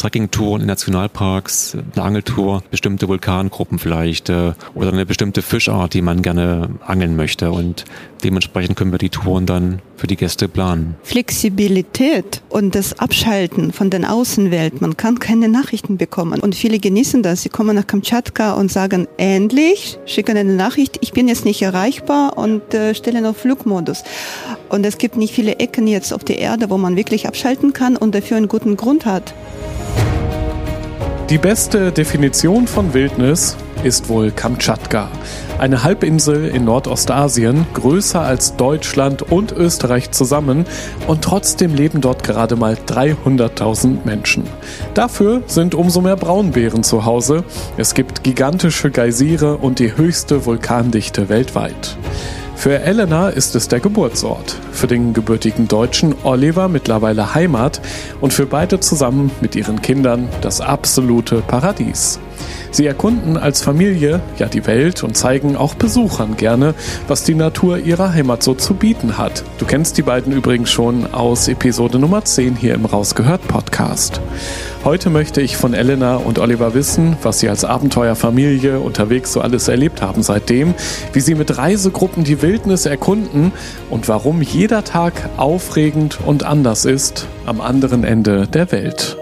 Trekkingtouren in Nationalparks, eine Angeltour, bestimmte Vulkangruppen vielleicht äh, oder eine bestimmte Fischart, die man gerne angeln möchte. Und dementsprechend können wir die Touren dann für die Gäste planen. Flexibilität und das Abschalten von der Außenwelt. Man kann keine Nachrichten bekommen. Und viele genießen das. Sie kommen nach Kamtschatka und sagen, endlich, schicken eine Nachricht, ich bin jetzt nicht erreichbar und äh, stellen auf Flugmodus. Und es gibt nicht viele Ecken jetzt auf der Erde, wo man wirklich abschalten kann und dafür einen guten Grund hat. Die beste Definition von Wildnis ist wohl Kamtschatka. Eine Halbinsel in Nordostasien, größer als Deutschland und Österreich zusammen und trotzdem leben dort gerade mal 300.000 Menschen. Dafür sind umso mehr Braunbären zu Hause. Es gibt gigantische Geysire und die höchste Vulkandichte weltweit. Für Elena ist es der Geburtsort, für den gebürtigen Deutschen Oliver mittlerweile Heimat und für beide zusammen mit ihren Kindern das absolute Paradies. Sie erkunden als Familie ja die Welt und zeigen auch Besuchern gerne, was die Natur ihrer Heimat so zu bieten hat. Du kennst die beiden übrigens schon aus Episode Nummer 10 hier im Rausgehört Podcast. Heute möchte ich von Elena und Oliver wissen, was sie als Abenteuerfamilie unterwegs so alles erlebt haben seitdem, wie sie mit Reisegruppen die Wildnis erkunden und warum jeder Tag aufregend und anders ist am anderen Ende der Welt.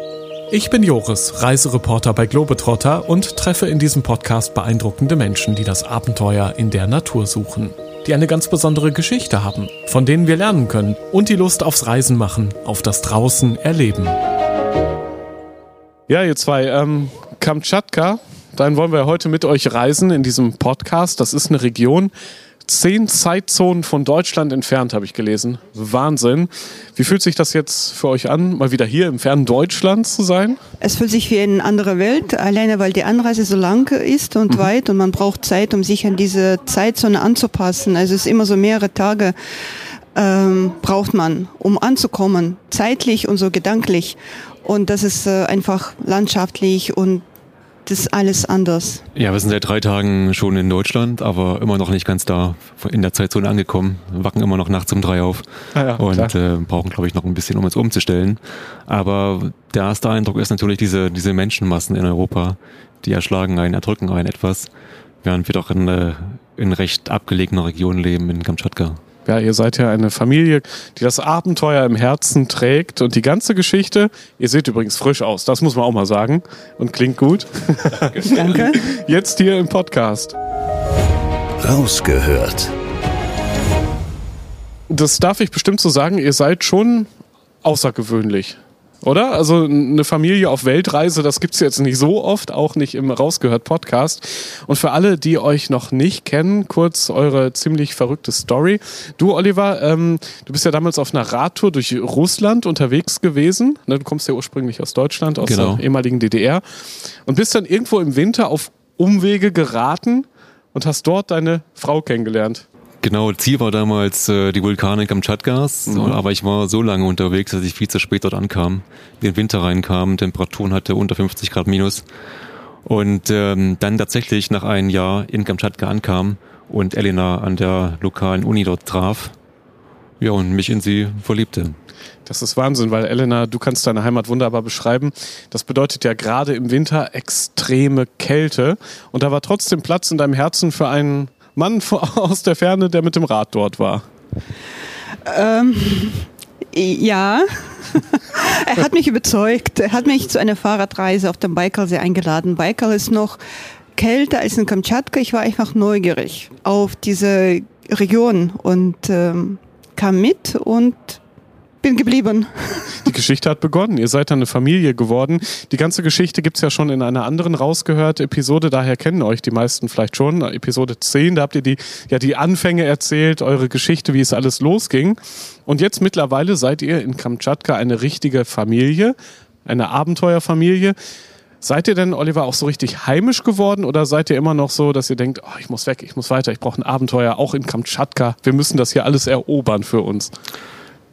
Ich bin Joris, Reisereporter bei Globetrotter und treffe in diesem Podcast beeindruckende Menschen, die das Abenteuer in der Natur suchen. Die eine ganz besondere Geschichte haben, von denen wir lernen können und die Lust aufs Reisen machen, auf das Draußen erleben. Ja, ihr zwei, ähm, Kamtschatka, dann wollen wir heute mit euch reisen in diesem Podcast. Das ist eine Region, zehn Zeitzonen von Deutschland entfernt, habe ich gelesen. Wahnsinn. Wie fühlt sich das jetzt für euch an, mal wieder hier im fernen Deutschland zu sein? Es fühlt sich wie eine andere Welt, alleine weil die Anreise so lang ist und mhm. weit und man braucht Zeit, um sich an diese Zeitzone anzupassen. Also es ist immer so mehrere Tage ähm, braucht man, um anzukommen, zeitlich und so gedanklich. Und das ist äh, einfach landschaftlich und das ist alles anders. Ja, wir sind seit drei Tagen schon in Deutschland, aber immer noch nicht ganz da in der Zeitzone angekommen. Wir wachen immer noch nachts um drei auf ah ja, und äh, brauchen, glaube ich, noch ein bisschen, um uns umzustellen. Aber der erste Eindruck ist natürlich diese, diese Menschenmassen in Europa, die erschlagen einen, erdrücken einen etwas, während wir doch in, äh, in recht abgelegenen Regionen leben, in Kamtschatka. Ja, ihr seid ja eine Familie, die das Abenteuer im Herzen trägt und die ganze Geschichte, ihr seht übrigens frisch aus, das muss man auch mal sagen und klingt gut. Danke. Jetzt hier im Podcast. Rausgehört. Das darf ich bestimmt so sagen, ihr seid schon außergewöhnlich. Oder? Also eine Familie auf Weltreise, das gibt's jetzt nicht so oft, auch nicht im Rausgehört Podcast. Und für alle, die euch noch nicht kennen, kurz eure ziemlich verrückte Story. Du, Oliver, ähm, du bist ja damals auf einer Radtour durch Russland unterwegs gewesen. Ne, du kommst ja ursprünglich aus Deutschland, aus genau. der ehemaligen DDR. Und bist dann irgendwo im Winter auf Umwege geraten und hast dort deine Frau kennengelernt. Genau, Ziel war damals äh, die Vulkane Kamtschatkas, mhm. aber ich war so lange unterwegs, dass ich viel zu spät dort ankam, den Winter reinkam, Temperaturen hatte unter 50 Grad minus und ähm, dann tatsächlich nach einem Jahr in Kamtschatka ankam und Elena an der lokalen Uni dort traf, ja und mich in sie verliebte. Das ist Wahnsinn, weil Elena, du kannst deine Heimat wunderbar beschreiben. Das bedeutet ja gerade im Winter extreme Kälte und da war trotzdem Platz in deinem Herzen für einen Mann aus der Ferne, der mit dem Rad dort war? Ähm, ja. er hat mich überzeugt. Er hat mich zu einer Fahrradreise auf dem Baikalsee eingeladen. Baikal ist noch kälter als in Kamtschatka. Ich war einfach neugierig auf diese Region und ähm, kam mit und bin geblieben. Die Geschichte hat begonnen. Ihr seid dann eine Familie geworden. Die ganze Geschichte gibt es ja schon in einer anderen rausgehört Episode, daher kennen euch die meisten vielleicht schon. Episode 10, da habt ihr die, ja, die Anfänge erzählt, eure Geschichte, wie es alles losging. Und jetzt mittlerweile seid ihr in Kamtschatka eine richtige Familie. eine Abenteuerfamilie. Seid ihr denn, Oliver, auch so richtig heimisch geworden oder seid ihr immer noch so, dass ihr denkt, oh, ich muss weg, ich muss weiter, ich brauche ein Abenteuer, auch in Kamtschatka, wir müssen das hier alles erobern für uns?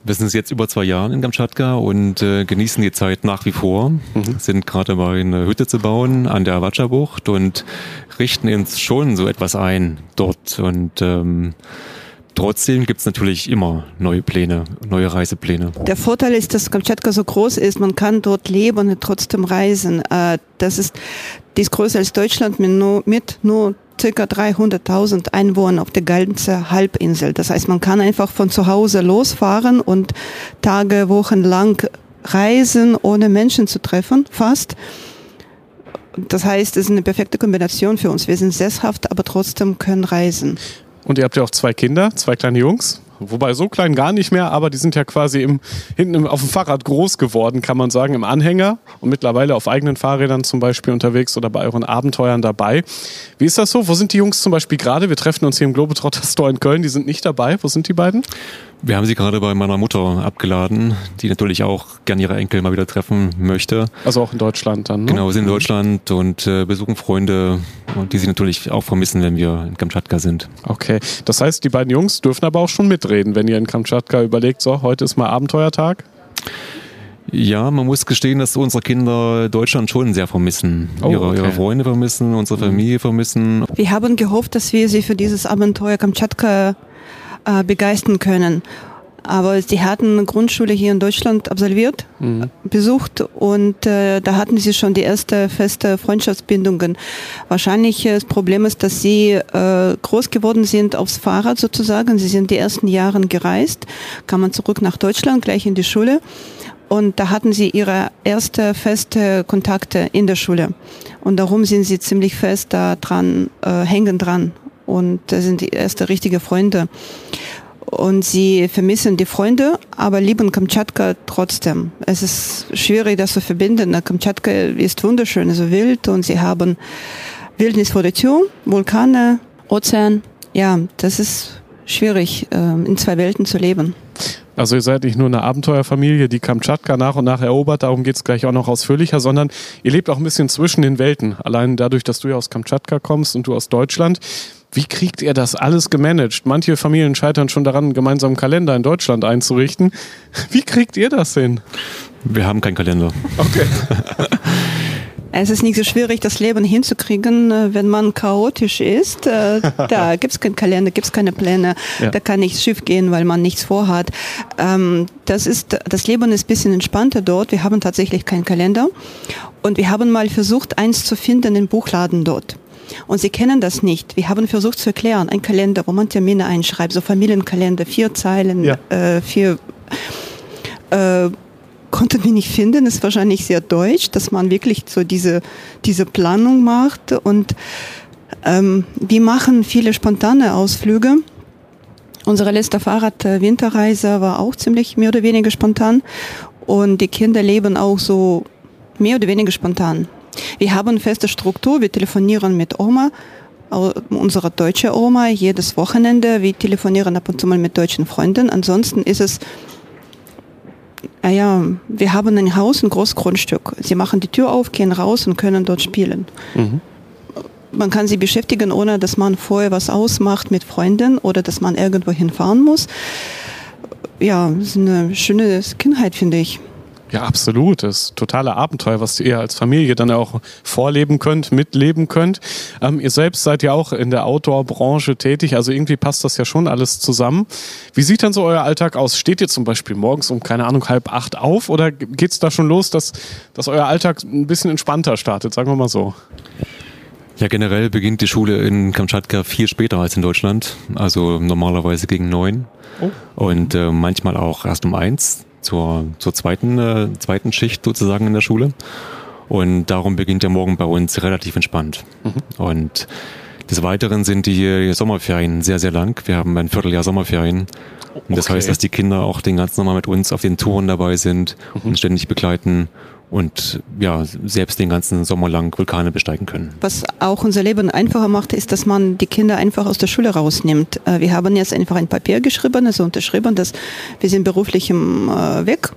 Wir sind jetzt über zwei Jahre in Kamtschatka und äh, genießen die Zeit nach wie vor. Mhm. Sind gerade dabei, eine Hütte zu bauen an der Awatscha-Bucht und richten uns schon so etwas ein dort. Und ähm, Trotzdem gibt es natürlich immer neue Pläne, neue Reisepläne. Der Vorteil ist, dass Kamtschatka so groß ist, man kann dort leben und trotzdem reisen. Äh, das ist, die ist größer als Deutschland mit nur, mit nur circa 300.000 Einwohnern auf der ganzen Halbinsel. Das heißt, man kann einfach von zu Hause losfahren und Tage, Wochen lang reisen, ohne Menschen zu treffen, fast. Das heißt, es ist eine perfekte Kombination für uns. Wir sind sesshaft, aber trotzdem können reisen. Und ihr habt ja auch zwei Kinder, zwei kleine Jungs. Wobei so klein gar nicht mehr, aber die sind ja quasi im, hinten auf dem Fahrrad groß geworden, kann man sagen, im Anhänger und mittlerweile auf eigenen Fahrrädern zum Beispiel unterwegs oder bei euren Abenteuern dabei. Wie ist das so? Wo sind die Jungs zum Beispiel gerade? Wir treffen uns hier im Globetrotter Store in Köln, die sind nicht dabei. Wo sind die beiden? Wir haben sie gerade bei meiner Mutter abgeladen, die natürlich auch gerne ihre Enkel mal wieder treffen möchte. Also auch in Deutschland dann, ne? Genau, wir sind in Deutschland und äh, besuchen Freunde, die sie natürlich auch vermissen, wenn wir in Kamtschatka sind. Okay, das heißt, die beiden Jungs dürfen aber auch schon mitreden, wenn ihr in Kamtschatka überlegt, so, heute ist mal Abenteuertag? Ja, man muss gestehen, dass unsere Kinder Deutschland schon sehr vermissen. Oh, ihre, okay. ihre, Freunde vermissen, unsere Familie vermissen. Wir haben gehofft, dass wir sie für dieses Abenteuer Kamtschatka äh, begeistern können. Aber sie hatten eine Grundschule hier in Deutschland absolviert, mhm. besucht und äh, da hatten sie schon die erste feste Freundschaftsbindungen. Wahrscheinlich äh, das Problem ist, dass sie äh, groß geworden sind aufs Fahrrad sozusagen. Sie sind die ersten Jahre gereist, kamen zurück nach Deutschland, gleich in die Schule. Und da hatten sie ihre erste feste Kontakte in der Schule. Und darum sind sie ziemlich fest da dran, äh, hängen dran und das sind die erste richtige Freunde. Und sie vermissen die Freunde, aber lieben Kamtschatka trotzdem. Es ist schwierig, das zu verbinden. Kamtschatka ist wunderschön, also wild und sie haben Wildnis vor der Tür, Vulkane, Ozean. Ja, das ist schwierig, ähm, in zwei Welten zu leben. Also ihr seid nicht nur eine Abenteuerfamilie, die Kamtschatka nach und nach erobert, darum geht es gleich auch noch ausführlicher, sondern ihr lebt auch ein bisschen zwischen den Welten. Allein dadurch, dass du ja aus Kamtschatka kommst und du aus Deutschland. Wie kriegt ihr das alles gemanagt? Manche Familien scheitern schon daran, einen gemeinsamen Kalender in Deutschland einzurichten. Wie kriegt ihr das hin? Wir haben keinen Kalender. Okay. Es ist nicht so schwierig, das Leben hinzukriegen, äh, wenn man chaotisch ist. Äh, da gibt es keinen Kalender, gibt es keine Pläne, ja. da kann nichts schief gehen, weil man nichts vorhat. Ähm, das, ist, das Leben ist ein bisschen entspannter dort. Wir haben tatsächlich keinen Kalender. Und wir haben mal versucht, eins zu finden im Buchladen dort. Und sie kennen das nicht. Wir haben versucht zu erklären, ein Kalender, wo man Termine einschreibt, so Familienkalender, vier Zeilen, ja. äh, vier äh, konnten wir nicht finden. Das ist wahrscheinlich sehr deutsch, dass man wirklich so diese, diese Planung macht. Und ähm, wir machen viele spontane Ausflüge. Unsere letzte Fahrrad-Winterreise war auch ziemlich mehr oder weniger spontan. Und die Kinder leben auch so mehr oder weniger spontan. Wir haben eine feste Struktur, wir telefonieren mit Oma, unsere deutsche Oma, jedes Wochenende. Wir telefonieren ab und zu mal mit deutschen Freunden. Ansonsten ist es, naja, wir haben ein Haus, ein großes Grundstück. Sie machen die Tür auf, gehen raus und können dort spielen. Mhm. Man kann sie beschäftigen, ohne dass man vorher was ausmacht mit Freunden oder dass man irgendwo hinfahren muss. Ja, das ist eine schöne Kindheit, finde ich. Ja, absolut. Das ist totale Abenteuer, was ihr als Familie dann auch vorleben könnt, mitleben könnt. Ähm, ihr selbst seid ja auch in der Outdoor-Branche tätig, also irgendwie passt das ja schon alles zusammen. Wie sieht dann so euer Alltag aus? Steht ihr zum Beispiel morgens um, keine Ahnung, halb acht auf oder geht es da schon los, dass, dass euer Alltag ein bisschen entspannter startet, sagen wir mal so? Ja, generell beginnt die Schule in Kamtschatka viel später als in Deutschland, also normalerweise gegen neun oh. und äh, manchmal auch erst um eins zur, zur zweiten, äh, zweiten Schicht sozusagen in der Schule. Und darum beginnt der Morgen bei uns relativ entspannt. Mhm. Und des Weiteren sind die Sommerferien sehr, sehr lang. Wir haben ein Vierteljahr Sommerferien. Und das okay. heißt, dass die Kinder auch den ganzen Sommer mit uns auf den Touren dabei sind, mhm. uns ständig begleiten und ja, selbst den ganzen Sommer lang Vulkane besteigen können. Was auch unser Leben einfacher macht, ist, dass man die Kinder einfach aus der Schule rausnimmt. Äh, wir haben jetzt einfach ein Papier geschrieben, also unterschrieben, dass wir sind beruflich im äh, Weg.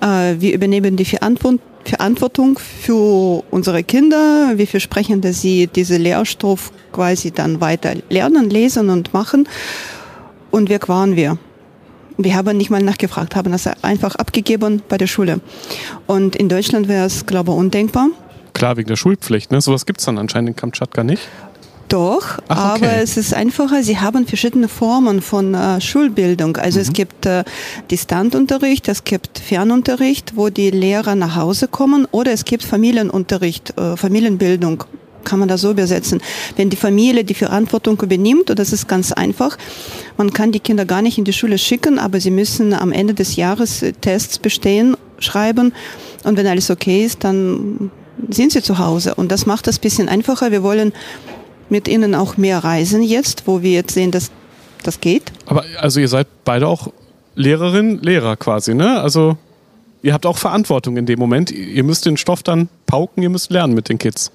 Äh, wir übernehmen die Verantwortung für unsere Kinder. Wir versprechen, dass sie diese Lehrstoff quasi dann weiter lernen, lesen und machen. Und weg waren wir. Wir haben nicht mal nachgefragt, haben das einfach abgegeben bei der Schule. Und in Deutschland wäre es, glaube ich, undenkbar. Klar, wegen der Schulpflicht. Ne? Sowas gibt es dann anscheinend in Kamtschatka nicht. Doch, Ach, okay. aber es ist einfacher. Sie haben verschiedene Formen von äh, Schulbildung. Also mhm. es gibt äh, Distantunterricht, es gibt Fernunterricht, wo die Lehrer nach Hause kommen, oder es gibt Familienunterricht, äh, Familienbildung kann man das so übersetzen. Wenn die Familie die Verantwortung übernimmt, und das ist ganz einfach, man kann die Kinder gar nicht in die Schule schicken, aber sie müssen am Ende des Jahres äh, Tests bestehen, schreiben und wenn alles okay ist, dann sind sie zu Hause. Und das macht das bisschen einfacher. Wir wollen mit ihnen auch mehr reisen jetzt, wo wir jetzt sehen, dass das geht. Aber also ihr seid beide auch Lehrerin, Lehrer quasi, ne? Also ihr habt auch Verantwortung in dem Moment. Ihr müsst den Stoff dann pauken, ihr müsst lernen mit den Kids.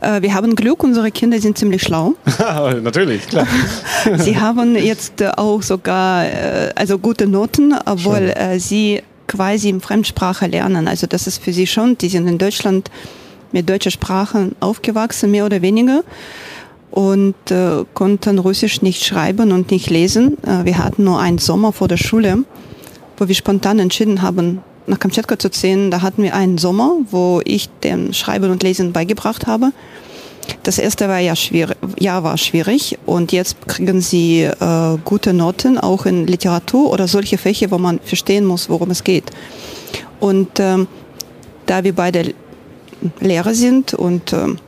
Äh, wir haben Glück, unsere Kinder sind ziemlich schlau. Natürlich, klar. sie haben jetzt äh, auch sogar äh, also gute Noten, obwohl äh, sie quasi im Fremdsprache lernen. Also das ist für sie schon, die sind in Deutschland mit deutscher Sprache aufgewachsen, mehr oder weniger und konnten Russisch nicht schreiben und nicht lesen. Wir hatten nur einen Sommer vor der Schule, wo wir spontan entschieden haben, nach Kamtschatka zu ziehen. Da hatten wir einen Sommer, wo ich dem Schreiben und Lesen beigebracht habe. Das erste war ja schwierig, Jahr war schwierig und jetzt kriegen sie äh, gute Noten, auch in Literatur oder solche Fächer, wo man verstehen muss, worum es geht. Und ähm, da wir beide Lehrer sind und ähm,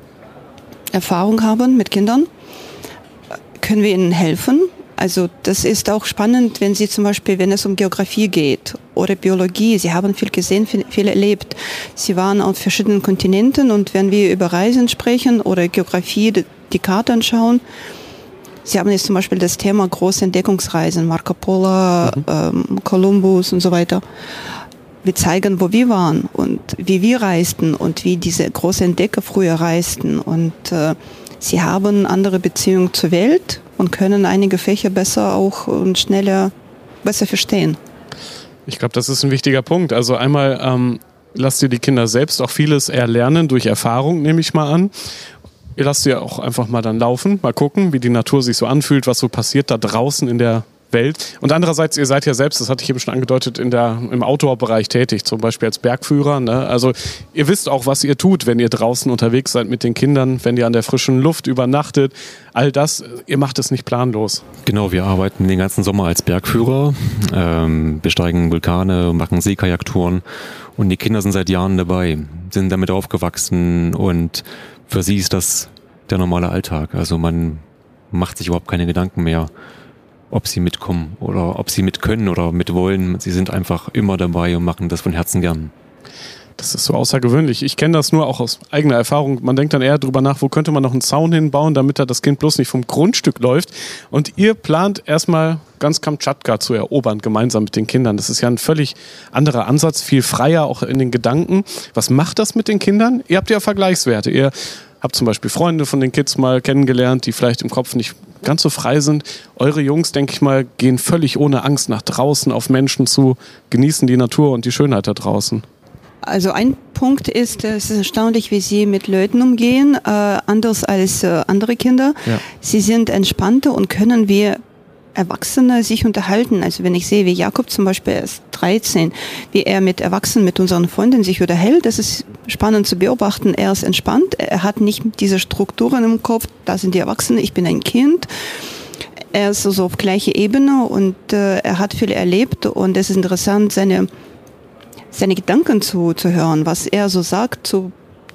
Erfahrung haben mit Kindern, können wir ihnen helfen. Also das ist auch spannend, wenn Sie zum Beispiel, wenn es um Geografie geht oder Biologie, Sie haben viel gesehen, viel, viel erlebt. Sie waren auf verschiedenen Kontinenten und wenn wir über Reisen sprechen oder Geografie, die, die Karte anschauen, Sie haben jetzt zum Beispiel das Thema große Entdeckungsreisen, Marco Polo, mhm. ähm, Columbus und so weiter. Wir zeigen, wo wir waren und wie wir reisten und wie diese großen Entdecker früher reisten. Und äh, sie haben andere Beziehungen zur Welt und können einige Fächer besser auch und schneller besser verstehen. Ich glaube, das ist ein wichtiger Punkt. Also einmal ähm, lasst ihr die Kinder selbst auch vieles erlernen durch Erfahrung, nehme ich mal an. Ihr lasst sie auch einfach mal dann laufen, mal gucken, wie die Natur sich so anfühlt, was so passiert da draußen in der Welt. Und andererseits, ihr seid ja selbst, das hatte ich eben schon angedeutet, in der, im Outdoor-Bereich tätig, zum Beispiel als Bergführer. Ne? Also ihr wisst auch, was ihr tut, wenn ihr draußen unterwegs seid mit den Kindern, wenn ihr an der frischen Luft übernachtet. All das, ihr macht es nicht planlos. Genau, wir arbeiten den ganzen Sommer als Bergführer, ähm, besteigen Vulkane, machen Seekajaktouren und die Kinder sind seit Jahren dabei, sind damit aufgewachsen und für sie ist das der normale Alltag. Also man macht sich überhaupt keine Gedanken mehr ob sie mitkommen oder ob sie mit können oder mit wollen. Sie sind einfach immer dabei und machen das von Herzen gern. Das ist so außergewöhnlich. Ich kenne das nur auch aus eigener Erfahrung. Man denkt dann eher darüber nach, wo könnte man noch einen Zaun hinbauen, damit da das Kind bloß nicht vom Grundstück läuft. Und ihr plant erstmal ganz Kamtschatka zu erobern, gemeinsam mit den Kindern. Das ist ja ein völlig anderer Ansatz, viel freier auch in den Gedanken. Was macht das mit den Kindern? Ihr habt ja Vergleichswerte. Ihr habt zum Beispiel Freunde von den Kids mal kennengelernt, die vielleicht im Kopf nicht ganz so frei sind. Eure Jungs, denke ich mal, gehen völlig ohne Angst nach draußen auf Menschen zu, genießen die Natur und die Schönheit da draußen. Also ein Punkt ist, es ist erstaunlich, wie sie mit Leuten umgehen, äh, anders als äh, andere Kinder. Ja. Sie sind entspannter und können wir Erwachsene sich unterhalten. Also wenn ich sehe, wie Jakob zum Beispiel ist 13, wie er mit Erwachsenen, mit unseren Freunden sich unterhält, das ist spannend zu beobachten. Er ist entspannt, er hat nicht diese Strukturen im Kopf, da sind die Erwachsenen, ich bin ein Kind. Er ist so auf gleicher Ebene und äh, er hat viel erlebt und es ist interessant, seine, seine Gedanken zu, zu hören, was er so sagt, zu,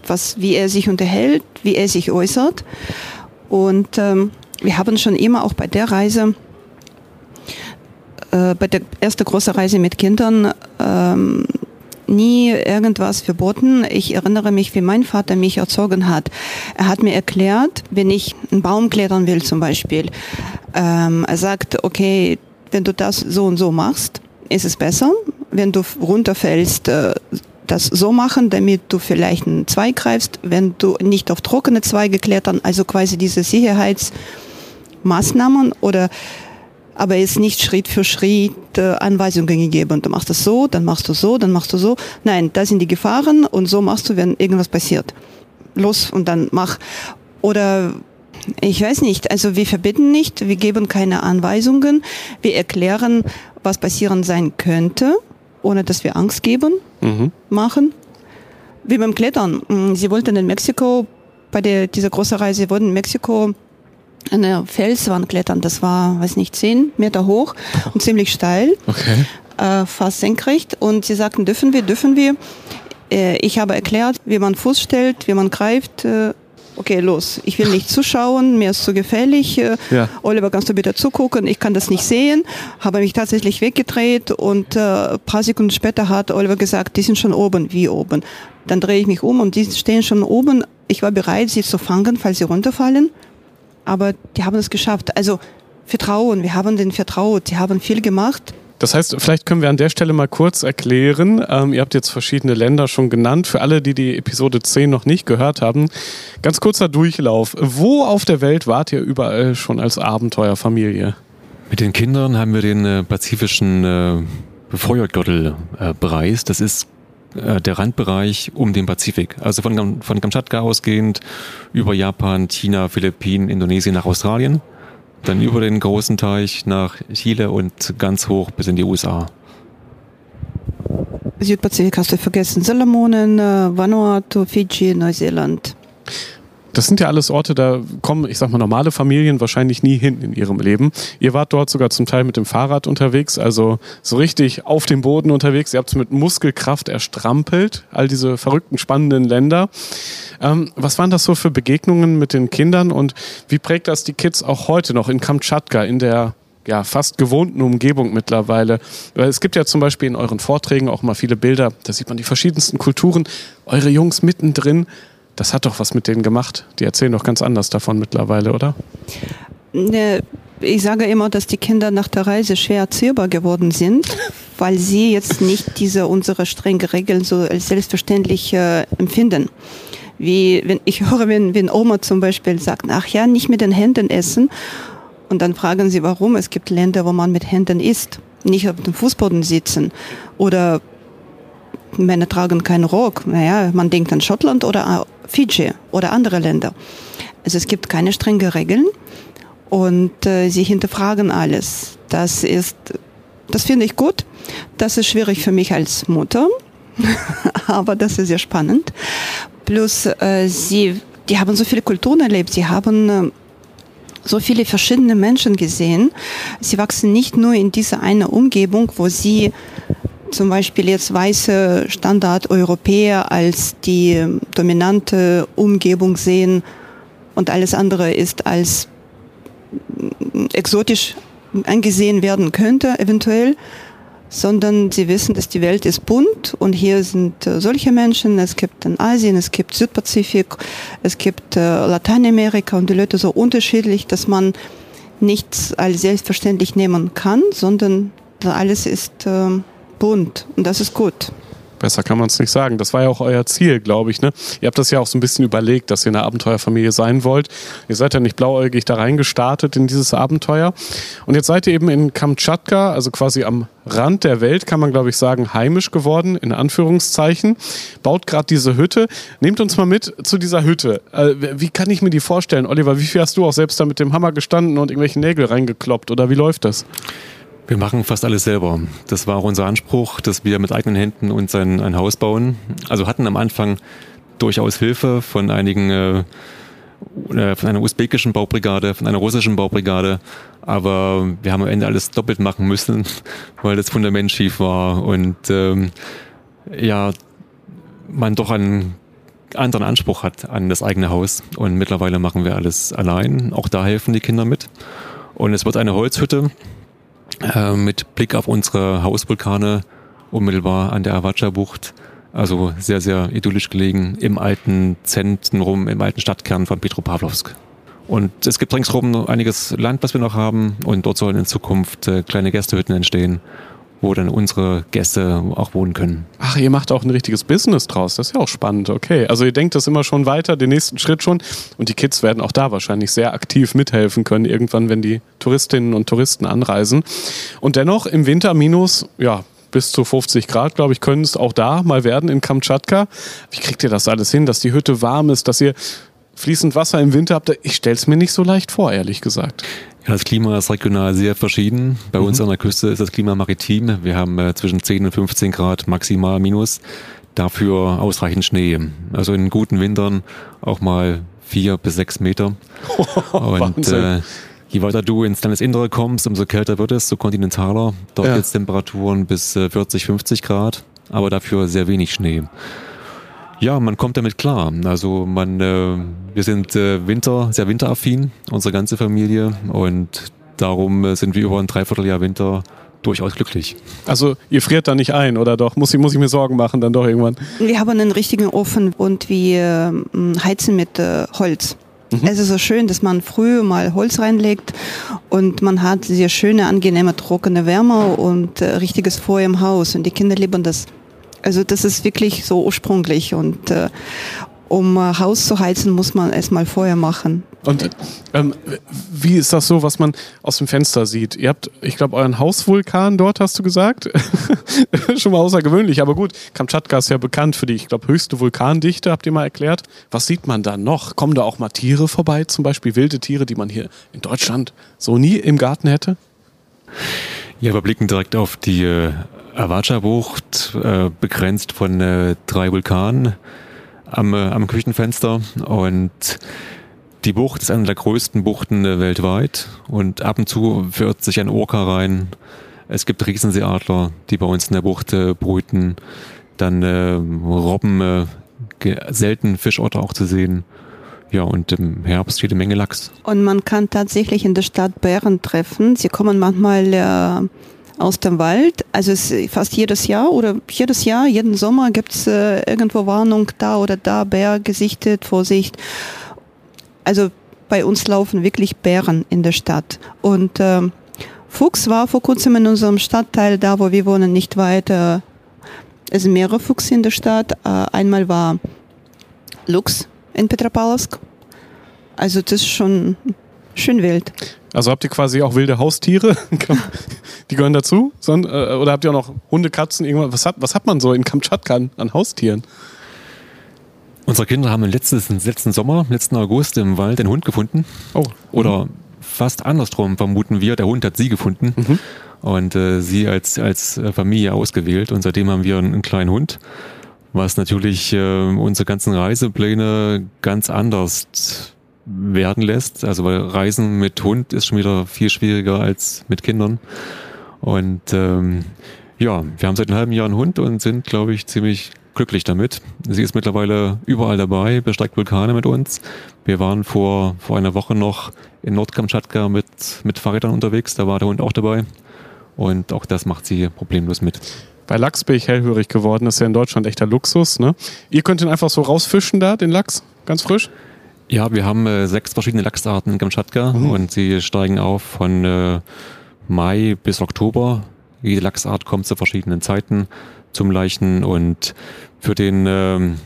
was, wie er sich unterhält, wie er sich äußert. Und ähm, wir haben schon immer auch bei der Reise äh, bei der ersten großen Reise mit Kindern ähm, nie irgendwas verboten. Ich erinnere mich, wie mein Vater mich erzogen hat. Er hat mir erklärt, wenn ich einen Baum klettern will zum Beispiel, ähm, er sagt, okay, wenn du das so und so machst, ist es besser. Wenn du runterfällst, äh, das so machen, damit du vielleicht einen Zweig greifst, wenn du nicht auf trockene Zweige klettern, also quasi diese Sicherheitsmaßnahmen oder aber es ist nicht Schritt für Schritt äh, Anweisungen gegeben. Du machst das so, dann machst du so, dann machst du so. Nein, da sind die Gefahren und so machst du, wenn irgendwas passiert. Los und dann mach. Oder ich weiß nicht, also wir verbieten nicht, wir geben keine Anweisungen, wir erklären, was passieren sein könnte, ohne dass wir Angst geben, mhm. machen. Wie beim Klettern. Mm, sie wollten in Mexiko, bei der, dieser großen Reise, wurden in Mexiko eine Felswand klettern. Das war, weiß nicht, zehn Meter hoch und ziemlich steil. Okay. Äh, fast senkrecht. Und sie sagten, dürfen wir, dürfen wir. Äh, ich habe erklärt, wie man Fuß stellt, wie man greift. Äh, okay, los, ich will nicht zuschauen, mir ist zu gefährlich. Äh, ja. Oliver, kannst du bitte zugucken? Ich kann das nicht sehen. Habe mich tatsächlich weggedreht und äh, paar Sekunden später hat Oliver gesagt, die sind schon oben. Wie oben? Dann drehe ich mich um und die stehen schon oben. Ich war bereit, sie zu fangen, falls sie runterfallen. Aber die haben es geschafft. Also Vertrauen, wir haben den vertraut, sie haben viel gemacht. Das heißt, vielleicht können wir an der Stelle mal kurz erklären. Ähm, ihr habt jetzt verschiedene Länder schon genannt. Für alle, die die Episode 10 noch nicht gehört haben, ganz kurzer Durchlauf. Wo auf der Welt wart ihr überall schon als Abenteuerfamilie? Mit den Kindern haben wir den äh, pazifischen äh, Befeuertgürtel äh, bereist. Das ist äh, der Randbereich um den Pazifik. Also von, von Kamtschatka ausgehend über Japan, China, Philippinen, Indonesien nach Australien. Dann über den großen Teich nach Chile und ganz hoch bis in die USA. Südpazifik hast du vergessen. Salomonen, äh, Vanuatu, Fiji, Neuseeland. Das sind ja alles Orte, da kommen, ich sag mal, normale Familien wahrscheinlich nie hin in ihrem Leben. Ihr wart dort sogar zum Teil mit dem Fahrrad unterwegs, also so richtig auf dem Boden unterwegs. Ihr habt es mit Muskelkraft erstrampelt, all diese verrückten, spannenden Länder. Ähm, was waren das so für Begegnungen mit den Kindern und wie prägt das die Kids auch heute noch in Kamtschatka, in der ja, fast gewohnten Umgebung mittlerweile. Weil es gibt ja zum Beispiel in euren Vorträgen auch mal viele Bilder, da sieht man die verschiedensten Kulturen, eure Jungs mittendrin. Das hat doch was mit denen gemacht. Die erzählen doch ganz anders davon mittlerweile, oder? Ne, ich sage immer, dass die Kinder nach der Reise schwer erziehbar geworden sind, weil sie jetzt nicht diese unsere strengen Regeln so als selbstverständlich äh, empfinden. Wie wenn ich höre, wenn, wenn Oma zum Beispiel sagt, ach ja, nicht mit den Händen essen. Und dann fragen sie, warum. Es gibt Länder, wo man mit Händen isst, nicht auf dem Fußboden sitzen. Oder Männer tragen keinen Rock. Naja, man denkt an Schottland oder Fiji oder andere Länder. Also es gibt keine strenge Regeln und äh, sie hinterfragen alles. Das ist, das finde ich gut. Das ist schwierig für mich als Mutter, aber das ist sehr spannend. Plus äh, sie, die haben so viele Kulturen erlebt. Sie haben äh, so viele verschiedene Menschen gesehen. Sie wachsen nicht nur in dieser eine Umgebung, wo sie zum Beispiel jetzt weiße Standardeuropäer als die dominante Umgebung sehen und alles andere ist als exotisch angesehen werden könnte, eventuell, sondern sie wissen, dass die Welt ist bunt und hier sind äh, solche Menschen, es gibt in Asien, es gibt Südpazifik, es gibt äh, Lateinamerika und die Leute so unterschiedlich, dass man nichts als selbstverständlich nehmen kann, sondern alles ist äh, bunt und das ist gut. Besser kann man es nicht sagen. Das war ja auch euer Ziel, glaube ich. Ne? Ihr habt das ja auch so ein bisschen überlegt, dass ihr eine Abenteuerfamilie sein wollt. Ihr seid ja nicht blauäugig da reingestartet in dieses Abenteuer. Und jetzt seid ihr eben in Kamtschatka, also quasi am Rand der Welt, kann man glaube ich sagen, heimisch geworden, in Anführungszeichen. Baut gerade diese Hütte. Nehmt uns mal mit zu dieser Hütte. Äh, wie kann ich mir die vorstellen? Oliver, wie viel hast du auch selbst da mit dem Hammer gestanden und irgendwelche Nägel reingekloppt? Oder wie läuft das? Wir machen fast alles selber. Das war auch unser Anspruch, dass wir mit eigenen Händen uns ein, ein Haus bauen. Also hatten am Anfang durchaus Hilfe von einigen, äh, äh, von einer usbekischen Baubrigade, von einer russischen Baubrigade. Aber wir haben am Ende alles doppelt machen müssen, weil das Fundament schief war und ähm, ja, man doch einen anderen Anspruch hat an das eigene Haus. Und mittlerweile machen wir alles allein. Auch da helfen die Kinder mit. Und es wird eine Holzhütte äh, mit Blick auf unsere Hausvulkane unmittelbar an der Avacha-Bucht. Also sehr, sehr idyllisch gelegen im alten Zentrum, im alten Stadtkern von Petropavlovsk. Und es gibt ringsherum einiges Land, was wir noch haben. Und dort sollen in Zukunft äh, kleine Gästehütten entstehen. Wo dann unsere Gäste auch wohnen können. Ach, ihr macht auch ein richtiges Business draus. Das ist ja auch spannend. Okay. Also ihr denkt das immer schon weiter, den nächsten Schritt schon. Und die Kids werden auch da wahrscheinlich sehr aktiv mithelfen können, irgendwann, wenn die Touristinnen und Touristen anreisen. Und dennoch im Winter minus, ja, bis zu 50 Grad, glaube ich, können es auch da mal werden in Kamtschatka. Wie kriegt ihr das alles hin, dass die Hütte warm ist, dass ihr fließend Wasser im Winter habt? Ich stelle es mir nicht so leicht vor, ehrlich gesagt. Das Klima ist regional sehr verschieden. Bei mhm. uns an der Küste ist das Klima maritim. Wir haben äh, zwischen 10 und 15 Grad maximal minus. Dafür ausreichend Schnee. Also in guten Wintern auch mal vier bis sechs Meter. und äh, je weiter du ins Landesinnere kommst, umso kälter wird es, so kontinentaler. Dort ja. gibt es Temperaturen bis 40, äh, 50 Grad, aber dafür sehr wenig Schnee. Ja, man kommt damit klar. Also man, äh, wir sind äh, Winter, sehr winteraffin, unsere ganze Familie und darum äh, sind wir über ein Dreivierteljahr Winter durchaus glücklich. Also ihr friert da nicht ein, oder doch? Muss ich, muss ich mir Sorgen machen dann doch irgendwann? Wir haben einen richtigen Ofen und wir äh, heizen mit äh, Holz. Mhm. Es ist so schön, dass man früh mal Holz reinlegt und man hat sehr schöne, angenehme, trockene Wärme und äh, richtiges Feuer im Haus und die Kinder lieben das. Also das ist wirklich so ursprünglich und äh, um äh, Haus zu heizen, muss man erstmal Feuer machen. Und ähm, wie ist das so, was man aus dem Fenster sieht? Ihr habt, ich glaube, euren Hausvulkan dort, hast du gesagt. Schon mal außergewöhnlich, aber gut. Kamtschatka ist ja bekannt für die, ich glaube, höchste Vulkandichte, habt ihr mal erklärt. Was sieht man da noch? Kommen da auch mal Tiere vorbei, zum Beispiel wilde Tiere, die man hier in Deutschland so nie im Garten hätte? Ja, wir blicken direkt auf die äh, Avacha-Bucht, äh, begrenzt von äh, drei Vulkanen am, äh, am Küchenfenster und die Bucht ist eine der größten Buchten äh, weltweit und ab und zu verirrt sich ein Orca rein. Es gibt Riesenseeadler, die bei uns in der Bucht äh, brüten. Dann äh, Robben, äh, selten Fischotter auch zu sehen. Ja, und im Herbst jede Menge Lachs. Und man kann tatsächlich in der Stadt Bären treffen. Sie kommen manchmal äh, aus dem Wald. Also es fast jedes Jahr oder jedes Jahr, jeden Sommer gibt es äh, irgendwo Warnung da oder da, Bär gesichtet, Vorsicht. Also bei uns laufen wirklich Bären in der Stadt. Und äh, Fuchs war vor kurzem in unserem Stadtteil, da wo wir wohnen, nicht weit. Äh, es sind mehrere Fuchs in der Stadt. Äh, einmal war Luchs in Petropavlovsk. Also das ist schon schön wild. Also habt ihr quasi auch wilde Haustiere? Die gehören dazu? Äh, oder habt ihr auch noch Hunde, Katzen, irgendwas? Was hat, was hat man so in Kamtschatka an, an Haustieren? Unsere Kinder haben letztes, letzten Sommer, letzten August im Wald einen Hund gefunden. Oh. Oder mhm. fast andersrum vermuten wir, der Hund hat sie gefunden mhm. und äh, sie als, als Familie ausgewählt. Und seitdem haben wir einen, einen kleinen Hund, was natürlich äh, unsere ganzen Reisepläne ganz anders werden lässt. Also weil Reisen mit Hund ist schon wieder viel schwieriger als mit Kindern. Und ähm, ja, wir haben seit einem halben Jahr einen Hund und sind, glaube ich, ziemlich glücklich damit. Sie ist mittlerweile überall dabei, besteigt Vulkane mit uns. Wir waren vor, vor einer Woche noch in Nordkamtschatka mit, mit Fahrrädern unterwegs, da war der Hund auch dabei. Und auch das macht sie problemlos mit. Bei Lachs bin ich hellhörig geworden, das ist ja in Deutschland echter Luxus. Ne? Ihr könnt ihn einfach so rausfischen da, den Lachs, ganz frisch? Ja, wir haben äh, sechs verschiedene Lachsarten in Kamtschatka mhm. und sie steigen auf von äh, Mai bis Oktober. Jede Lachsart kommt zu verschiedenen Zeiten zum Leichen und für den ähm,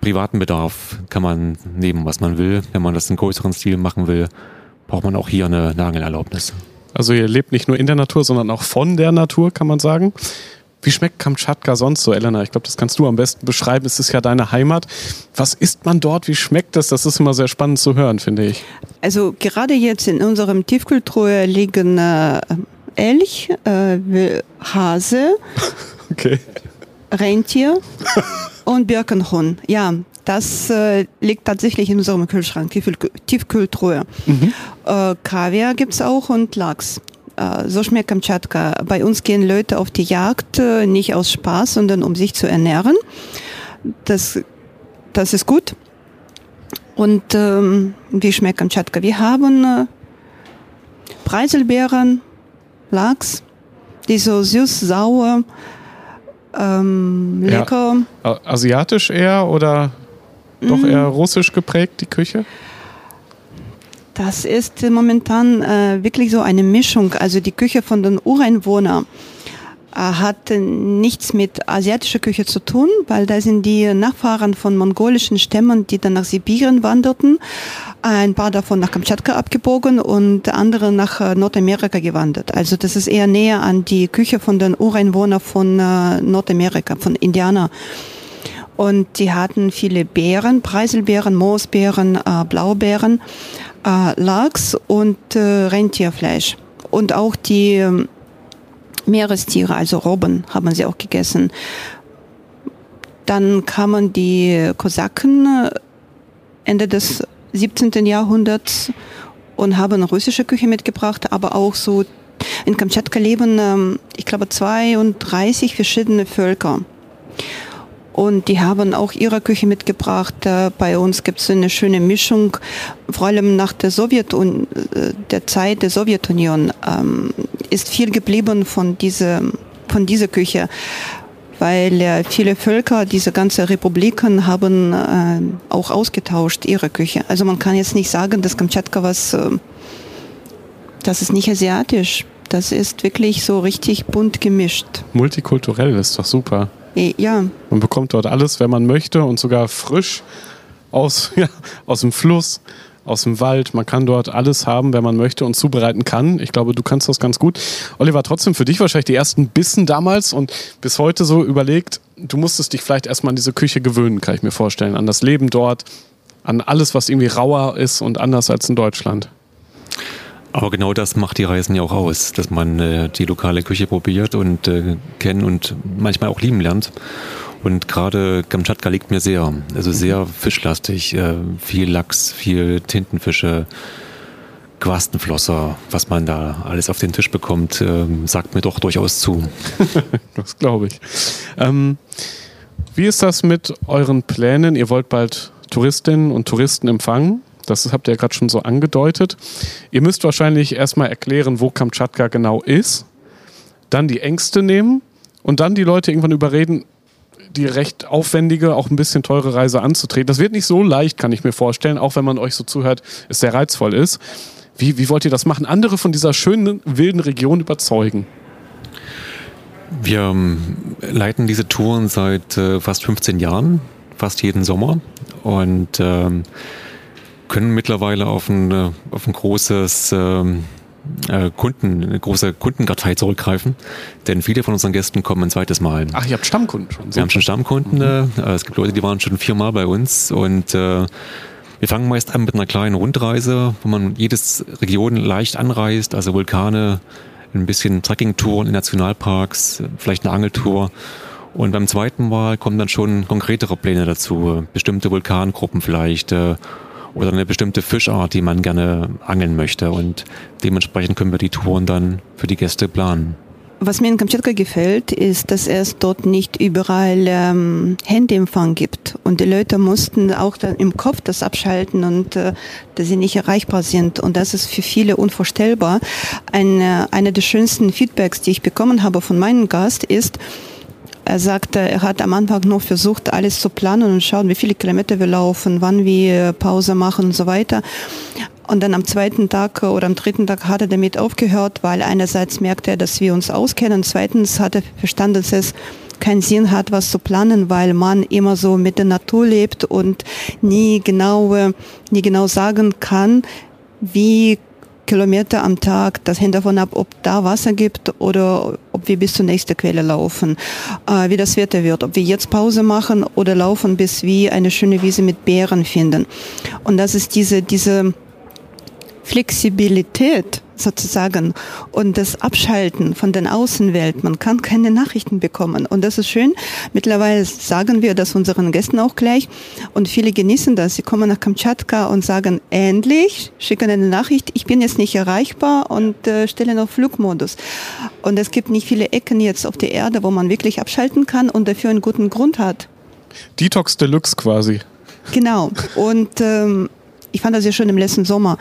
privaten Bedarf kann man nehmen, was man will. Wenn man das in größeren Stil machen will, braucht man auch hier eine, eine Angelerlaubnis. Also ihr lebt nicht nur in der Natur, sondern auch von der Natur, kann man sagen. Wie schmeckt Kamtschatka sonst so, Elena? Ich glaube, das kannst du am besten beschreiben. Es ist ja deine Heimat. Was isst man dort? Wie schmeckt das? Das ist immer sehr spannend zu hören, finde ich. Also gerade jetzt in unserem Tiefkühltruhe liegen äh, Elch, äh, Hase, okay. Rentier und Birkenhuhn. Ja, das äh, liegt tatsächlich in unserem Kühlschrank, Tiefkühltruhe. Mhm. Äh, Kaviar gibt es auch und Lachs. Äh, so schmeckt Kamtschatka. Bei uns gehen Leute auf die Jagd äh, nicht aus Spaß, sondern um sich zu ernähren. Das, das ist gut. Und ähm, wie schmeckt Kamtschatka? Wir haben äh, Preiselbeeren, Lachs, die so süß, sauer, ähm, lecker. Ja, asiatisch eher oder doch eher russisch geprägt, die Küche? Das ist momentan äh, wirklich so eine Mischung. Also die Küche von den Ureinwohnern hat nichts mit asiatischer Küche zu tun, weil da sind die Nachfahren von mongolischen Stämmen, die dann nach Sibirien wanderten, ein paar davon nach Kamtschatka abgebogen und andere nach äh, Nordamerika gewandert. Also das ist eher näher an die Küche von den Ureinwohnern von äh, Nordamerika, von Indianer. Und die hatten viele Beeren, Preiselbeeren, Moosbeeren, äh, Blaubeeren, äh, Lachs und äh, Rentierfleisch. Und auch die ähm, Meerestiere, also Robben, haben sie auch gegessen. Dann kamen die Kosaken äh, Ende des 17. Jahrhunderts und haben russische Küche mitgebracht, aber auch so in Kamtschatka leben, ähm, ich glaube, 32 verschiedene Völker. Und die haben auch ihre Küche mitgebracht. Äh, bei uns gibt es eine schöne Mischung, vor allem nach der Sowjetunion, äh, der Zeit der Sowjetunion ähm, ist viel geblieben von dieser, von dieser Küche weil äh, viele Völker, diese ganze Republiken haben äh, auch ausgetauscht ihre Küche. Also man kann jetzt nicht sagen, dass Kamtschatka was, äh, das ist nicht asiatisch. Das ist wirklich so richtig bunt gemischt. Multikulturell ist doch super. Ja. Man bekommt dort alles, wenn man möchte und sogar frisch aus, ja, aus dem Fluss, aus dem Wald. Man kann dort alles haben, wenn man möchte und zubereiten kann. Ich glaube, du kannst das ganz gut. Oliver, trotzdem für dich wahrscheinlich die ersten Bissen damals und bis heute so überlegt, du musstest dich vielleicht erstmal an diese Küche gewöhnen, kann ich mir vorstellen, an das Leben dort, an alles, was irgendwie rauer ist und anders als in Deutschland. Aber genau das macht die Reisen ja auch aus, dass man äh, die lokale Küche probiert und äh, kennen und manchmal auch lieben lernt. Und gerade Kamtschatka liegt mir sehr, also sehr fischlastig, äh, viel Lachs, viel Tintenfische, Quastenflosser, was man da alles auf den Tisch bekommt, äh, sagt mir doch durchaus zu. das glaube ich. Ähm, wie ist das mit euren Plänen? Ihr wollt bald Touristinnen und Touristen empfangen. Das habt ihr ja gerade schon so angedeutet. Ihr müsst wahrscheinlich erstmal erklären, wo Kamtschatka genau ist, dann die Ängste nehmen und dann die Leute irgendwann überreden, die recht aufwendige, auch ein bisschen teure Reise anzutreten. Das wird nicht so leicht, kann ich mir vorstellen, auch wenn man euch so zuhört, es sehr reizvoll ist. Wie, wie wollt ihr das machen? Andere von dieser schönen, wilden Region überzeugen? Wir ähm, leiten diese Touren seit äh, fast 15 Jahren, fast jeden Sommer. Und ähm, können mittlerweile auf ein, äh, auf ein großes ähm, äh, Kunden, eine große Kundenkartei zurückgreifen, denn viele von unseren Gästen kommen ein zweites Mal. Ach, ihr habt Stammkunden schon? Wir haben schon Stammkunden. Mhm. Äh, es gibt Leute, die waren schon viermal bei uns und äh, wir fangen meist an mit einer kleinen Rundreise, wo man jedes Region leicht anreist, also Vulkane, ein bisschen Trekkingtouren in Nationalparks, vielleicht eine Angeltour. Und beim zweiten Mal kommen dann schon konkretere Pläne dazu, bestimmte Vulkangruppen vielleicht äh, oder eine bestimmte Fischart, die man gerne angeln möchte. Und dementsprechend können wir die Touren dann für die Gäste planen. Was mir in Kamtschatka gefällt, ist, dass es dort nicht überall ähm, Handyempfang gibt. Und die Leute mussten auch dann im Kopf das abschalten und äh, dass sie nicht erreichbar sind. Und das ist für viele unvorstellbar. Eine, eine der schönsten Feedbacks, die ich bekommen habe von meinem Gast, ist, er sagte, er hat am Anfang noch versucht, alles zu planen und schauen, wie viele Kilometer wir laufen, wann wir Pause machen und so weiter. Und dann am zweiten Tag oder am dritten Tag hat er damit aufgehört, weil einerseits merkte er, dass wir uns auskennen, zweitens hat er verstanden, dass es keinen Sinn hat, was zu planen, weil man immer so mit der Natur lebt und nie genau, nie genau sagen kann, wie Kilometer am Tag. Das hängt davon ab, ob da Wasser gibt oder ob wir bis zur nächsten Quelle laufen. Äh, wie das Wetter wird, ob wir jetzt Pause machen oder laufen, bis wir eine schöne Wiese mit Bären finden. Und das ist diese, diese Flexibilität, sozusagen und das Abschalten von der Außenwelt. Man kann keine Nachrichten bekommen und das ist schön. Mittlerweile sagen wir das unseren Gästen auch gleich und viele genießen das. Sie kommen nach Kamtschatka und sagen endlich, schicken eine Nachricht, ich bin jetzt nicht erreichbar und äh, stellen auf Flugmodus. Und es gibt nicht viele Ecken jetzt auf der Erde, wo man wirklich abschalten kann und dafür einen guten Grund hat. Detox Deluxe quasi. Genau. Und ähm, ich fand das ja schon im letzten Sommer.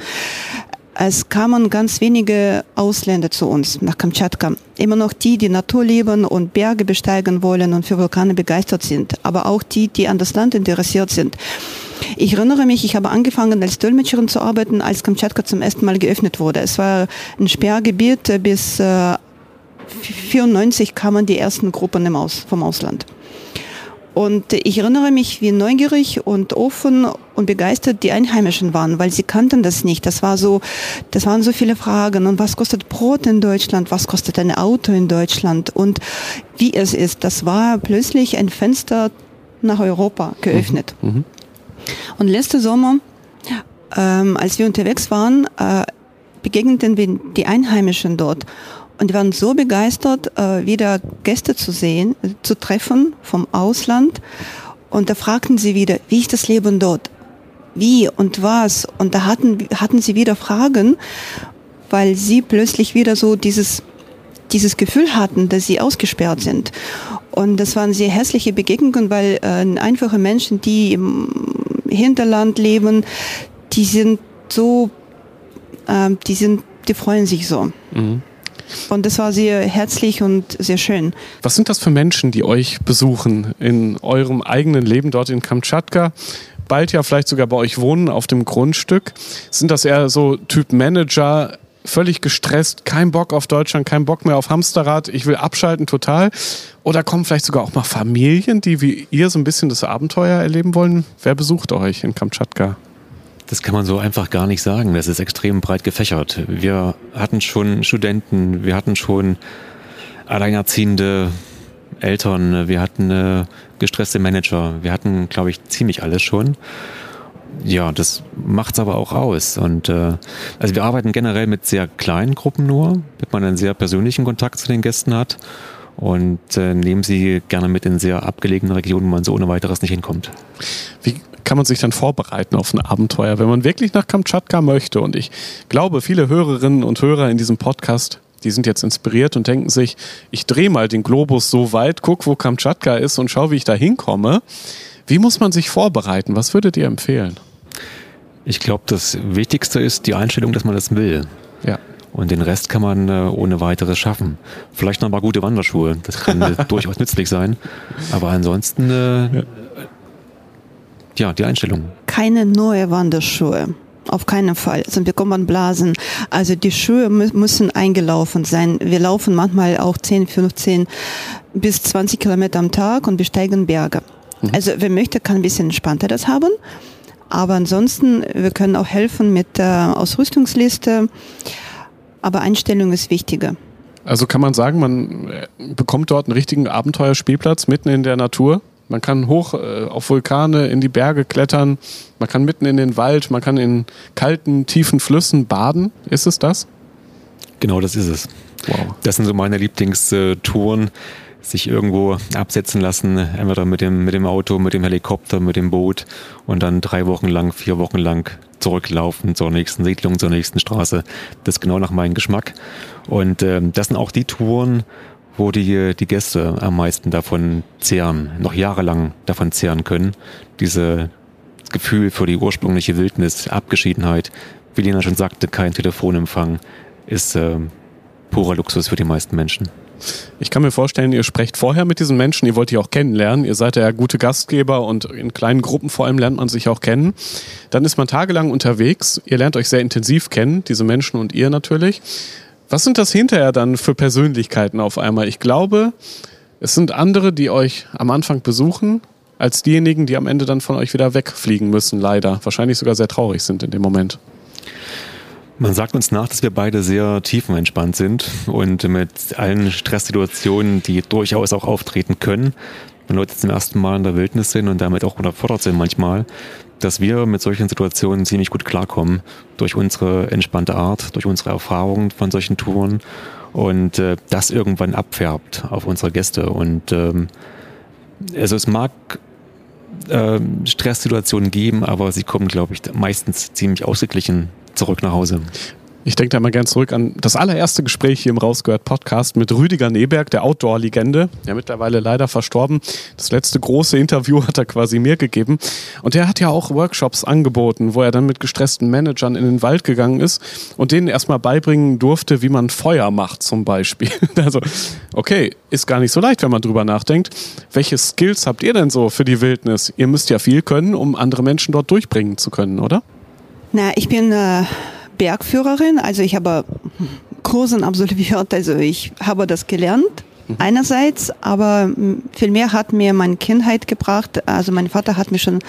Es kamen ganz wenige Ausländer zu uns nach Kamtschatka. Immer noch die, die Natur lieben und Berge besteigen wollen und für Vulkane begeistert sind, aber auch die, die an das Land interessiert sind. Ich erinnere mich, ich habe angefangen als Dolmetscherin zu arbeiten, als Kamtschatka zum ersten Mal geöffnet wurde. Es war ein Sperrgebiet bis äh, 1994 kamen die ersten Gruppen vom Ausland. Und ich erinnere mich, wie neugierig und offen und begeistert die Einheimischen waren, weil sie kannten das nicht. Das war so, das waren so viele Fragen. Und was kostet Brot in Deutschland? Was kostet ein Auto in Deutschland? Und wie es ist. Das war plötzlich ein Fenster nach Europa geöffnet. Mhm. Mhm. Und letzte Sommer, ähm, als wir unterwegs waren, äh, begegneten wir die Einheimischen dort. Und die waren so begeistert, äh, wieder Gäste zu sehen, zu treffen vom Ausland. Und da fragten sie wieder, wie ist das Leben dort? Wie und was? Und da hatten, hatten sie wieder Fragen, weil sie plötzlich wieder so dieses, dieses Gefühl hatten, dass sie ausgesperrt sind. Und das waren sehr hässliche Begegnungen, weil äh, einfache Menschen, die im Hinterland leben, die sind so, äh, die sind, die freuen sich so. Mhm. Und das war sehr herzlich und sehr schön. Was sind das für Menschen, die euch besuchen in eurem eigenen Leben dort in Kamtschatka? Bald ja vielleicht sogar bei euch wohnen auf dem Grundstück. Sind das eher so Typ Manager, völlig gestresst, kein Bock auf Deutschland, kein Bock mehr auf Hamsterrad, ich will abschalten total? Oder kommen vielleicht sogar auch mal Familien, die wie ihr so ein bisschen das Abenteuer erleben wollen? Wer besucht euch in Kamtschatka? Das kann man so einfach gar nicht sagen. Das ist extrem breit gefächert. Wir hatten schon Studenten, wir hatten schon alleinerziehende Eltern, wir hatten äh, gestresste Manager, wir hatten, glaube ich, ziemlich alles schon. Ja, das macht's aber auch aus. Und äh, also wir arbeiten generell mit sehr kleinen Gruppen nur, damit man einen sehr persönlichen Kontakt zu den Gästen hat und äh, nehmen sie gerne mit in sehr abgelegene Regionen, wo man so ohne weiteres nicht hinkommt. Wie kann man sich dann vorbereiten auf ein Abenteuer, wenn man wirklich nach Kamtschatka möchte? Und ich glaube, viele Hörerinnen und Hörer in diesem Podcast die sind jetzt inspiriert und denken sich, ich drehe mal den Globus so weit, guck, wo Kamtschatka ist und schau, wie ich da hinkomme. Wie muss man sich vorbereiten? Was würdet ihr empfehlen? Ich glaube, das Wichtigste ist die Einstellung, dass man das will. Ja. Und den Rest kann man äh, ohne weiteres schaffen. Vielleicht noch mal gute Wanderschuhe. Das kann durchaus nützlich sein. Aber ansonsten, äh, ja. Ja, die Einstellung. Keine neue Wanderschuhe. Auf keinen Fall, sonst bekommt man Blasen. Also die Schuhe müssen eingelaufen sein. Wir laufen manchmal auch 10, 15 bis 20 Kilometer am Tag und besteigen Berge. Mhm. Also wer möchte, kann ein bisschen entspannter das haben. Aber ansonsten, wir können auch helfen mit der Ausrüstungsliste. Aber Einstellung ist wichtiger. Also kann man sagen, man äh, bekommt dort einen richtigen Abenteuerspielplatz mitten in der Natur? Man kann hoch äh, auf Vulkane in die Berge klettern, man kann mitten in den Wald, man kann in kalten, tiefen Flüssen baden. Ist es das? Genau, das ist es. Wow. Das sind so meine Lieblingstouren sich irgendwo absetzen lassen, entweder mit dem, mit dem Auto, mit dem Helikopter, mit dem Boot und dann drei Wochen lang, vier Wochen lang zurücklaufen zur nächsten Siedlung, zur nächsten Straße. Das ist genau nach meinem Geschmack. Und äh, das sind auch die Touren, wo die, die Gäste am meisten davon zehren, noch jahrelang davon zehren können. Diese Gefühl für die ursprüngliche Wildnis, Abgeschiedenheit, wie Lena schon sagte, kein Telefonempfang, ist äh, purer Luxus für die meisten Menschen. Ich kann mir vorstellen, ihr sprecht vorher mit diesen Menschen, ihr wollt die auch kennenlernen, ihr seid ja gute Gastgeber und in kleinen Gruppen vor allem lernt man sich auch kennen. Dann ist man tagelang unterwegs, ihr lernt euch sehr intensiv kennen, diese Menschen und ihr natürlich. Was sind das hinterher dann für Persönlichkeiten auf einmal? Ich glaube, es sind andere, die euch am Anfang besuchen, als diejenigen, die am Ende dann von euch wieder wegfliegen müssen, leider. Wahrscheinlich sogar sehr traurig sind in dem Moment. Man sagt uns nach, dass wir beide sehr tiefenentspannt sind und mit allen Stresssituationen, die durchaus auch auftreten können, wenn Leute zum ersten Mal in der Wildnis sind und damit auch unterfordert sind manchmal, dass wir mit solchen Situationen ziemlich gut klarkommen durch unsere entspannte Art, durch unsere Erfahrungen von solchen Touren und äh, das irgendwann abfärbt auf unsere Gäste. Und ähm, also es mag äh, Stresssituationen geben, aber sie kommen, glaube ich, meistens ziemlich ausgeglichen zurück nach Hause. Ich denke da mal gern zurück an das allererste Gespräch hier im Rausgehört Podcast mit Rüdiger Neberg, der Outdoor-Legende, ja mittlerweile leider verstorben. Das letzte große Interview hat er quasi mir gegeben. Und der hat ja auch Workshops angeboten, wo er dann mit gestressten Managern in den Wald gegangen ist und denen erstmal beibringen durfte, wie man Feuer macht zum Beispiel. Also, okay, ist gar nicht so leicht, wenn man drüber nachdenkt. Welche Skills habt ihr denn so für die Wildnis? Ihr müsst ja viel können, um andere Menschen dort durchbringen zu können, oder? Na, ich bin äh, Bergführerin, also ich habe Kursen absolviert. Also ich habe das gelernt mhm. einerseits, aber viel mehr hat mir meine Kindheit gebracht. Also mein Vater hat mir schon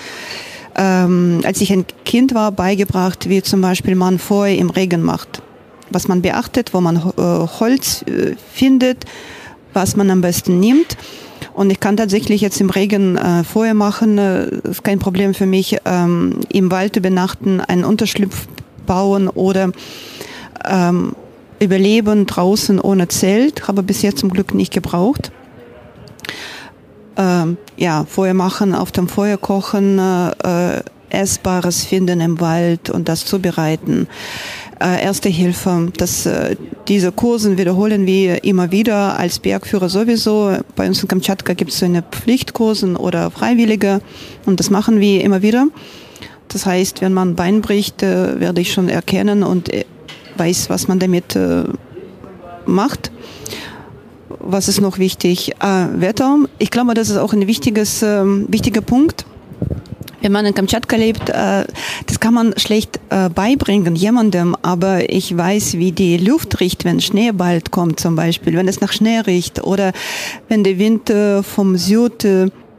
ähm, als ich ein Kind war, beigebracht, wie zum Beispiel man vorher im Regen macht. Was man beachtet, wo man äh, Holz äh, findet, was man am besten nimmt. Und ich kann tatsächlich jetzt im Regen äh, vorher machen, äh, ist kein Problem für mich, ähm, im Wald übernachten, einen Unterschlupf bauen oder ähm, überleben draußen ohne Zelt. Habe bis jetzt zum Glück nicht gebraucht. Ähm, ja, Feuer machen, auf dem Feuer kochen, äh, Essbares finden im Wald und das zubereiten äh, Erste Hilfe. Das, äh, diese Kursen wiederholen wir immer wieder als Bergführer sowieso. Bei uns in Kamtschatka gibt es so eine Pflichtkursen oder Freiwillige und das machen wir immer wieder. Das heißt, wenn man Bein bricht, äh, werde ich schon erkennen und äh, weiß, was man damit äh, macht. Was ist noch wichtig? Äh, Wetter. Ich glaube, das ist auch ein wichtiges, ähm, wichtiger Punkt wenn man in Kamtschatka lebt, das kann man schlecht beibringen jemandem, aber ich weiß, wie die Luft riecht, wenn Schnee bald kommt zum Beispiel, wenn es nach Schnee riecht oder wenn der Wind vom Süd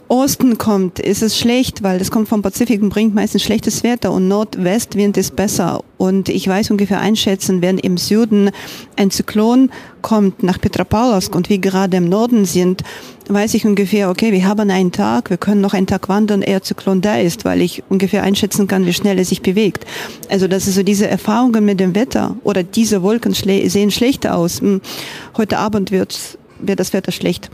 Osten kommt, ist es schlecht, weil das kommt vom Pazifik und bringt meistens schlechtes Wetter und Nordwestwind ist besser. Und ich weiß ungefähr einschätzen, wenn im Süden ein Zyklon kommt nach Petropavlovsk und wir gerade im Norden sind, weiß ich ungefähr, okay, wir haben einen Tag, wir können noch einen Tag wandern, eher Zyklon da ist, weil ich ungefähr einschätzen kann, wie schnell er sich bewegt. Also das ist so diese Erfahrungen mit dem Wetter oder diese Wolken sehen schlechter aus. Hm, heute Abend wird, wird das Wetter schlecht.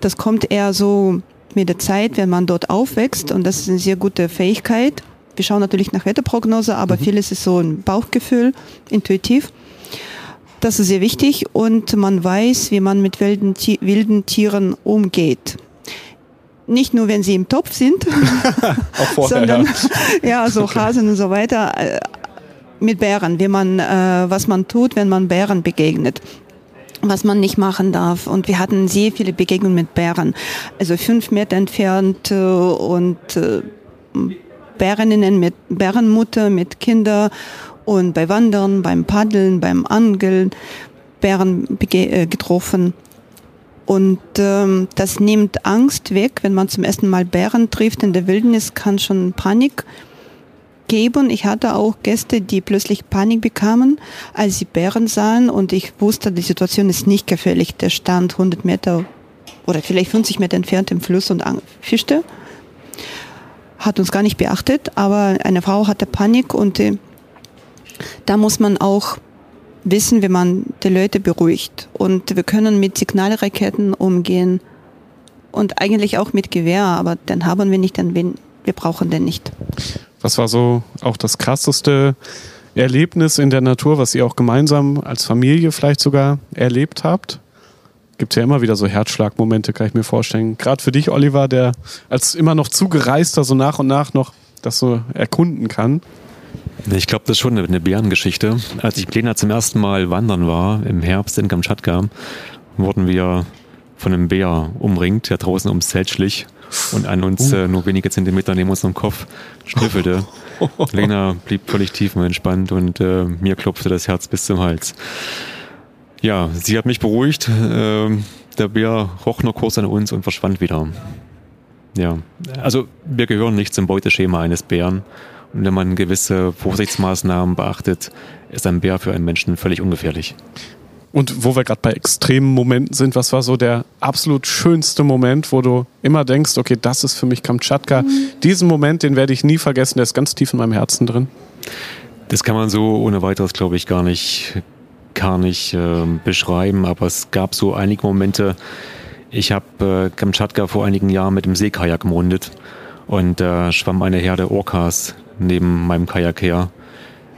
Das kommt eher so mit der Zeit, wenn man dort aufwächst und das ist eine sehr gute Fähigkeit. Wir schauen natürlich nach Wetterprognose, aber mhm. vieles ist so ein Bauchgefühl, intuitiv. Das ist sehr wichtig und man weiß, wie man mit wilden, wilden Tieren umgeht. Nicht nur, wenn sie im Topf sind, vorher, sondern ja, ja so okay. Hasen und so weiter. Äh, mit Bären, wie man, äh, was man tut, wenn man Bären begegnet was man nicht machen darf. Und wir hatten sehr viele Begegnungen mit Bären. Also fünf Meter entfernt äh, und äh, Bäreninnen mit Bärenmutter, mit Kinder und bei Wandern, beim Paddeln, beim Angeln Bären äh, getroffen. Und ähm, das nimmt Angst weg, wenn man zum ersten Mal Bären trifft in der Wildnis, kann schon Panik geben. Ich hatte auch Gäste, die plötzlich Panik bekamen, als sie Bären sahen und ich wusste, die Situation ist nicht gefährlich. Der stand 100 Meter oder vielleicht 50 Meter entfernt im Fluss und fischte. Hat uns gar nicht beachtet, aber eine Frau hatte Panik und äh, da muss man auch wissen, wie man die Leute beruhigt. Und wir können mit Signalraketen umgehen und eigentlich auch mit Gewehr, aber dann haben wir nicht, dann wir brauchen den nicht. Was war so auch das krasseste Erlebnis in der Natur, was ihr auch gemeinsam als Familie vielleicht sogar erlebt habt? Gibt ja immer wieder so Herzschlagmomente, kann ich mir vorstellen. Gerade für dich, Oliver, der als immer noch zugereister so nach und nach noch das so erkunden kann. Ich glaube, das ist schon eine Bärengeschichte. Als ich Plena zum ersten Mal wandern war, im Herbst in Kamtschatka, wurden wir von einem Bär umringt, der draußen ums Zelt schlich und an uns uh. äh, nur wenige Zentimeter neben unserem Kopf schnüffelte. Lena blieb völlig tiefenentspannt und äh, mir klopfte das Herz bis zum Hals. Ja, sie hat mich beruhigt. Äh, der Bär roch nur kurz an uns und verschwand wieder. Ja, also wir gehören nicht zum Beuteschema eines Bären. Und wenn man gewisse Vorsichtsmaßnahmen beachtet, ist ein Bär für einen Menschen völlig ungefährlich. Und wo wir gerade bei extremen Momenten sind, was war so der absolut schönste Moment, wo du immer denkst, okay, das ist für mich Kamtschatka. Mhm. Diesen Moment, den werde ich nie vergessen, der ist ganz tief in meinem Herzen drin. Das kann man so ohne weiteres, glaube ich, gar nicht, gar nicht äh, beschreiben. Aber es gab so einige Momente. Ich habe äh, Kamtschatka vor einigen Jahren mit dem Seekajak gemundet und da äh, schwamm eine Herde Orcas neben meinem Kajak her.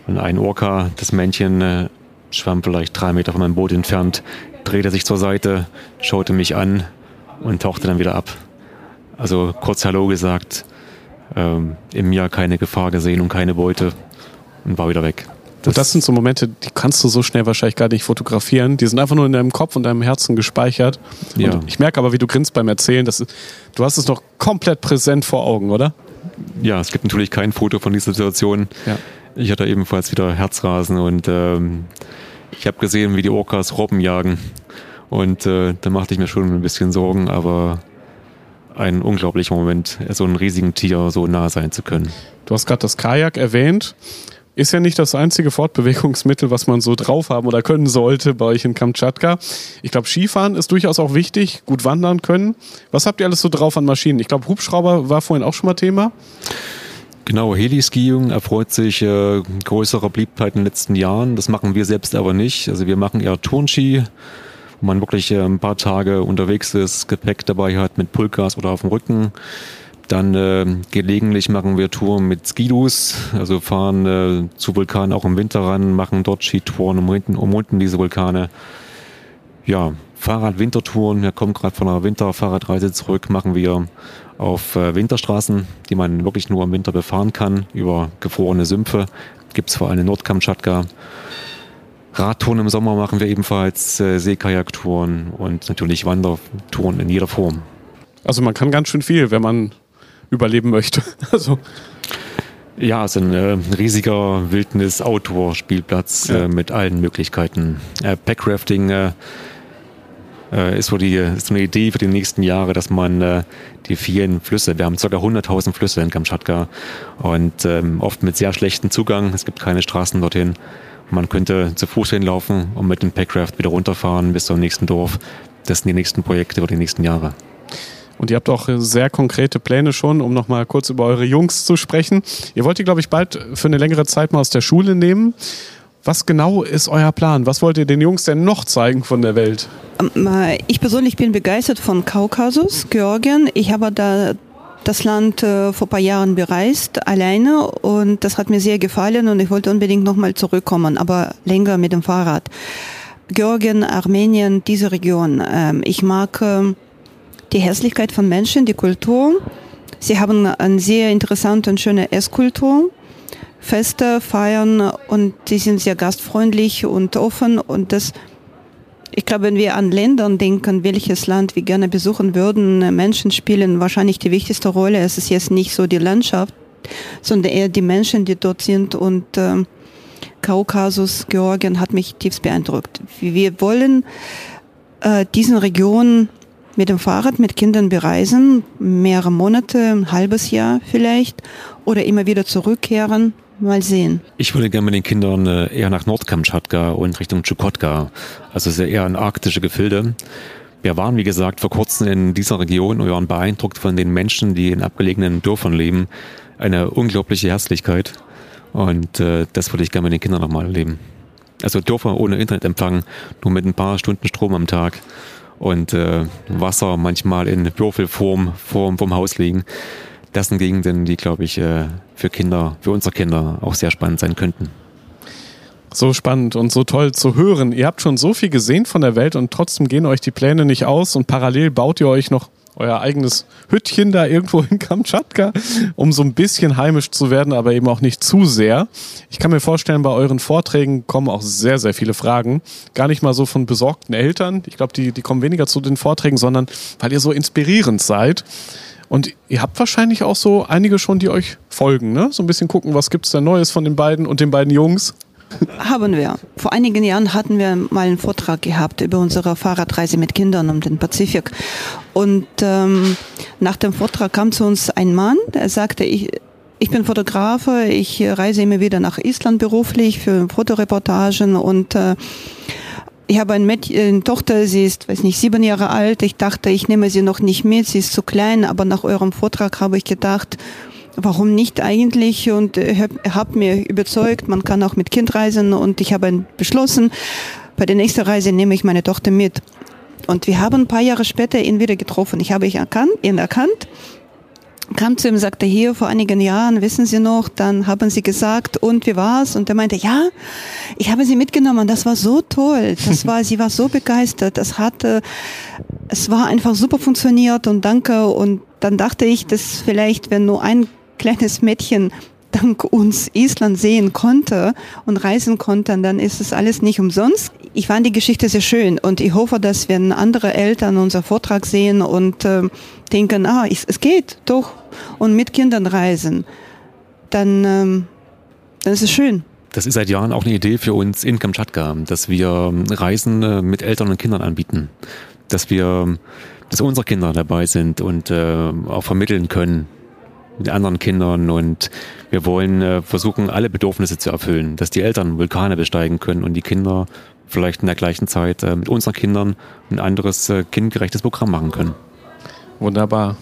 Und ein Orca, das Männchen, äh, schwamm vielleicht drei Meter von meinem Boot entfernt, drehte sich zur Seite, schaute mich an und tauchte dann wieder ab. Also kurz Hallo gesagt, ähm, im Jahr keine Gefahr gesehen und keine Beute und war wieder weg. Das, und das sind so Momente, die kannst du so schnell wahrscheinlich gar nicht fotografieren. Die sind einfach nur in deinem Kopf und deinem Herzen gespeichert. Ja. Und ich merke aber, wie du grinst beim Erzählen. Dass, du hast es noch komplett präsent vor Augen, oder? Ja, es gibt natürlich kein Foto von dieser Situation. Ja. Ich hatte ebenfalls wieder Herzrasen und ähm, Ich habe gesehen, wie die Orcas Robben jagen. Und äh, da machte ich mir schon ein bisschen Sorgen, aber ein unglaublicher Moment, so einem riesigen Tier so nah sein zu können. Du hast gerade das Kajak erwähnt. Ist ja nicht das einzige Fortbewegungsmittel, was man so drauf haben oder können sollte bei euch in Kamtschatka. Ich glaube, Skifahren ist durchaus auch wichtig, gut wandern können. Was habt ihr alles so drauf an Maschinen? Ich glaube, Hubschrauber war vorhin auch schon mal Thema. Genau, Heliskiing erfreut sich äh, größerer Beliebtheit in den letzten Jahren. Das machen wir selbst aber nicht. Also wir machen eher Turnski, wo man wirklich äh, ein paar Tage unterwegs ist, Gepäck dabei hat mit Pulkgas oder auf dem Rücken. Dann äh, gelegentlich machen wir Touren mit Skidus, also fahren äh, zu Vulkanen auch im Winter ran, machen dort Skitouren, umrunden, umrunden diese Vulkane. Ja, Fahrrad-Wintertouren, wir kommen gerade von einer Winterfahrradreise zurück, machen wir auf äh, Winterstraßen, die man wirklich nur im Winter befahren kann, über gefrorene Sümpfe. Gibt es vor allem in Nordkamtschatka. Radtouren im Sommer machen wir ebenfalls, äh, Seekajaktouren und natürlich Wandertouren in jeder Form. Also man kann ganz schön viel, wenn man überleben möchte. Also ja, es ist ein äh, riesiger Wildnis-Outdoor-Spielplatz ja. äh, mit allen Möglichkeiten. Äh, Packrafting äh, ist, so die, ist so eine Idee für die nächsten Jahre, dass man äh, die vielen Flüsse, wir haben ca. 100.000 Flüsse in Kamtschatka und ähm, oft mit sehr schlechtem Zugang. Es gibt keine Straßen dorthin. Man könnte zu Fuß hinlaufen und mit dem Packraft wieder runterfahren bis zum nächsten Dorf. Das sind die nächsten Projekte für die nächsten Jahre. Und ihr habt auch sehr konkrete Pläne schon, um nochmal kurz über eure Jungs zu sprechen. Ihr wollt die, glaube ich, bald für eine längere Zeit mal aus der Schule nehmen. Was genau ist euer Plan? Was wollt ihr den Jungs denn noch zeigen von der Welt? Ähm, äh, ich persönlich bin begeistert von Kaukasus, Georgien. Ich habe da das Land äh, vor paar Jahren bereist, alleine und das hat mir sehr gefallen und ich wollte unbedingt nochmal zurückkommen, aber länger mit dem Fahrrad. Georgien, Armenien, diese Region. Ähm, ich mag ähm, die Hässlichkeit von Menschen, die Kultur. Sie haben eine sehr interessante und schöne Esskultur. Feste feiern und sie sind sehr gastfreundlich und offen und das ich glaube, wenn wir an Ländern denken, welches Land wir gerne besuchen würden, Menschen spielen wahrscheinlich die wichtigste Rolle. Es ist jetzt nicht so die Landschaft, sondern eher die Menschen, die dort sind. Und äh, Kaukasus, Georgien hat mich tiefst beeindruckt. Wir wollen äh, diesen Region mit dem Fahrrad mit Kindern bereisen, mehrere Monate, ein halbes Jahr vielleicht, oder immer wieder zurückkehren. Mal sehen. Ich würde gerne mit den Kindern äh, eher nach Nordkamtschatka und Richtung Chukotka, also sehr eher in arktische Gefilde. Wir waren, wie gesagt, vor kurzem in dieser Region und waren beeindruckt von den Menschen, die in abgelegenen Dörfern leben. Eine unglaubliche Herzlichkeit. Und äh, das würde ich gerne mit den Kindern nochmal erleben. Also Dörfer ohne Internetempfang, nur mit ein paar Stunden Strom am Tag und äh, Wasser manchmal in Würfelform vorm, vom Haus liegen. Das sind Gegenden, die, glaube ich, äh, für Kinder, für unsere Kinder auch sehr spannend sein könnten. So spannend und so toll zu hören. Ihr habt schon so viel gesehen von der Welt und trotzdem gehen euch die Pläne nicht aus und parallel baut ihr euch noch euer eigenes Hüttchen da irgendwo in Kamtschatka, um so ein bisschen heimisch zu werden, aber eben auch nicht zu sehr. Ich kann mir vorstellen, bei euren Vorträgen kommen auch sehr, sehr viele Fragen. Gar nicht mal so von besorgten Eltern. Ich glaube, die, die kommen weniger zu den Vorträgen, sondern weil ihr so inspirierend seid. Und ihr habt wahrscheinlich auch so einige schon, die euch folgen, ne? So ein bisschen gucken, was gibt's da Neues von den beiden und den beiden Jungs. Haben wir. Vor einigen Jahren hatten wir mal einen Vortrag gehabt über unsere Fahrradreise mit Kindern um den Pazifik. Und ähm, nach dem Vortrag kam zu uns ein Mann, der sagte, ich, ich bin Fotografe, ich reise immer wieder nach Island beruflich für Fotoreportagen und äh, ich habe ein Mädchen, eine Tochter, sie ist, weiß nicht, sieben Jahre alt. Ich dachte, ich nehme sie noch nicht mit, sie ist zu klein, aber nach eurem Vortrag habe ich gedacht, warum nicht eigentlich? Und ihr habt mir überzeugt, man kann auch mit Kind reisen und ich habe beschlossen, bei der nächsten Reise nehme ich meine Tochter mit. Und wir haben ein paar Jahre später ihn wieder getroffen. Ich habe ihn erkannt, ihn erkannt kam zu ihm sagte, hier vor einigen Jahren, wissen Sie noch, dann haben Sie gesagt, und wie war's? Und er meinte, ja, ich habe Sie mitgenommen, das war so toll, das war, sie war so begeistert, das hatte, es war einfach super funktioniert und danke. Und dann dachte ich, dass vielleicht, wenn nur ein kleines Mädchen dank uns Island sehen konnte und reisen konnte, dann ist es alles nicht umsonst. Ich fand die Geschichte sehr schön und ich hoffe, dass wenn andere Eltern unser Vortrag sehen und äh, denken, ah, es, es geht doch und mit Kindern reisen, dann, ähm, dann ist es schön. Das ist seit Jahren auch eine Idee für uns in Kamtschatka, dass wir Reisen äh, mit Eltern und Kindern anbieten. Dass wir, dass unsere Kinder dabei sind und äh, auch vermitteln können mit anderen Kindern und wir wollen äh, versuchen, alle Bedürfnisse zu erfüllen, dass die Eltern Vulkane besteigen können und die Kinder vielleicht in der gleichen Zeit äh, mit unseren Kindern ein anderes äh, kindgerechtes Programm machen können. Wunderbar.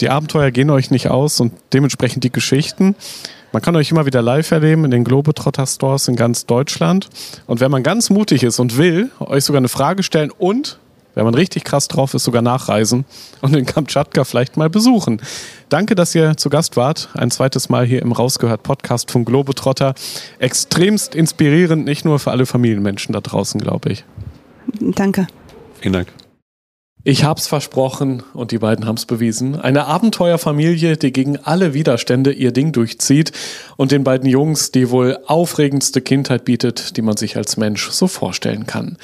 Die Abenteuer gehen euch nicht aus und dementsprechend die Geschichten. Man kann euch immer wieder live erleben in den Globetrotter Stores in ganz Deutschland. Und wenn man ganz mutig ist und will, euch sogar eine Frage stellen und wenn man richtig krass drauf ist, sogar nachreisen und den Kamtschatka vielleicht mal besuchen. Danke, dass ihr zu Gast wart. Ein zweites Mal hier im Rausgehört Podcast von Globetrotter. Extremst inspirierend, nicht nur für alle Familienmenschen da draußen, glaube ich. Danke. Vielen Dank. Ich hab's versprochen und die beiden haben's bewiesen. Eine Abenteuerfamilie, die gegen alle Widerstände ihr Ding durchzieht und den beiden Jungs die wohl aufregendste Kindheit bietet, die man sich als Mensch so vorstellen kann.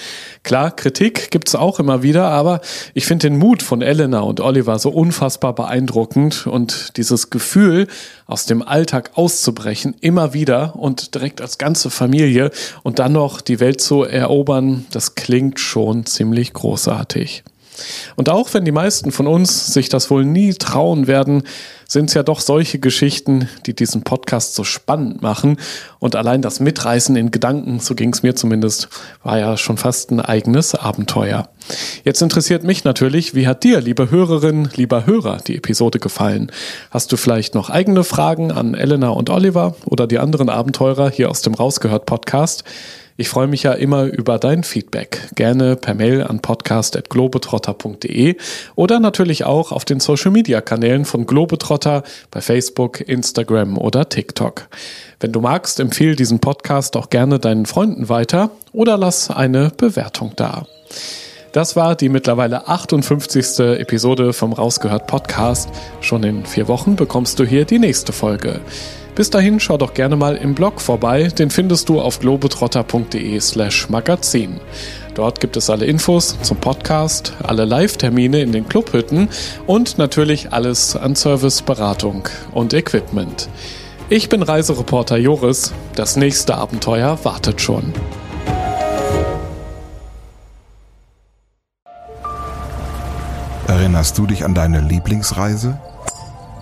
Klar, Kritik gibt's auch immer wieder, aber ich finde den Mut von Elena und Oliver so unfassbar beeindruckend und dieses Gefühl, aus dem Alltag auszubrechen, immer wieder und direkt als ganze Familie und dann noch die Welt zu erobern, das klingt schon ziemlich großartig. Und auch wenn die meisten von uns sich das wohl nie trauen werden, sind es ja doch solche Geschichten, die diesen Podcast so spannend machen. Und allein das Mitreißen in Gedanken, so ging es mir zumindest, war ja schon fast ein eigenes Abenteuer. Jetzt interessiert mich natürlich, wie hat dir, liebe Hörerin, lieber Hörer, die Episode gefallen? Hast du vielleicht noch eigene Fragen an Elena und Oliver oder die anderen Abenteurer hier aus dem Rausgehört Podcast? Ich freue mich ja immer über dein Feedback. Gerne per Mail an podcast.globetrotter.de oder natürlich auch auf den Social Media Kanälen von Globetrotter bei Facebook, Instagram oder TikTok. Wenn du magst, empfehle diesen Podcast auch gerne deinen Freunden weiter oder lass eine Bewertung da. Das war die mittlerweile 58. Episode vom Rausgehört Podcast. Schon in vier Wochen bekommst du hier die nächste Folge. Bis dahin schau doch gerne mal im Blog vorbei, den findest du auf globetrotter.de slash magazin. Dort gibt es alle Infos zum Podcast, alle Live-Termine in den Clubhütten und natürlich alles an Service, Beratung und Equipment. Ich bin Reisereporter Joris, das nächste Abenteuer wartet schon. Erinnerst du dich an deine Lieblingsreise?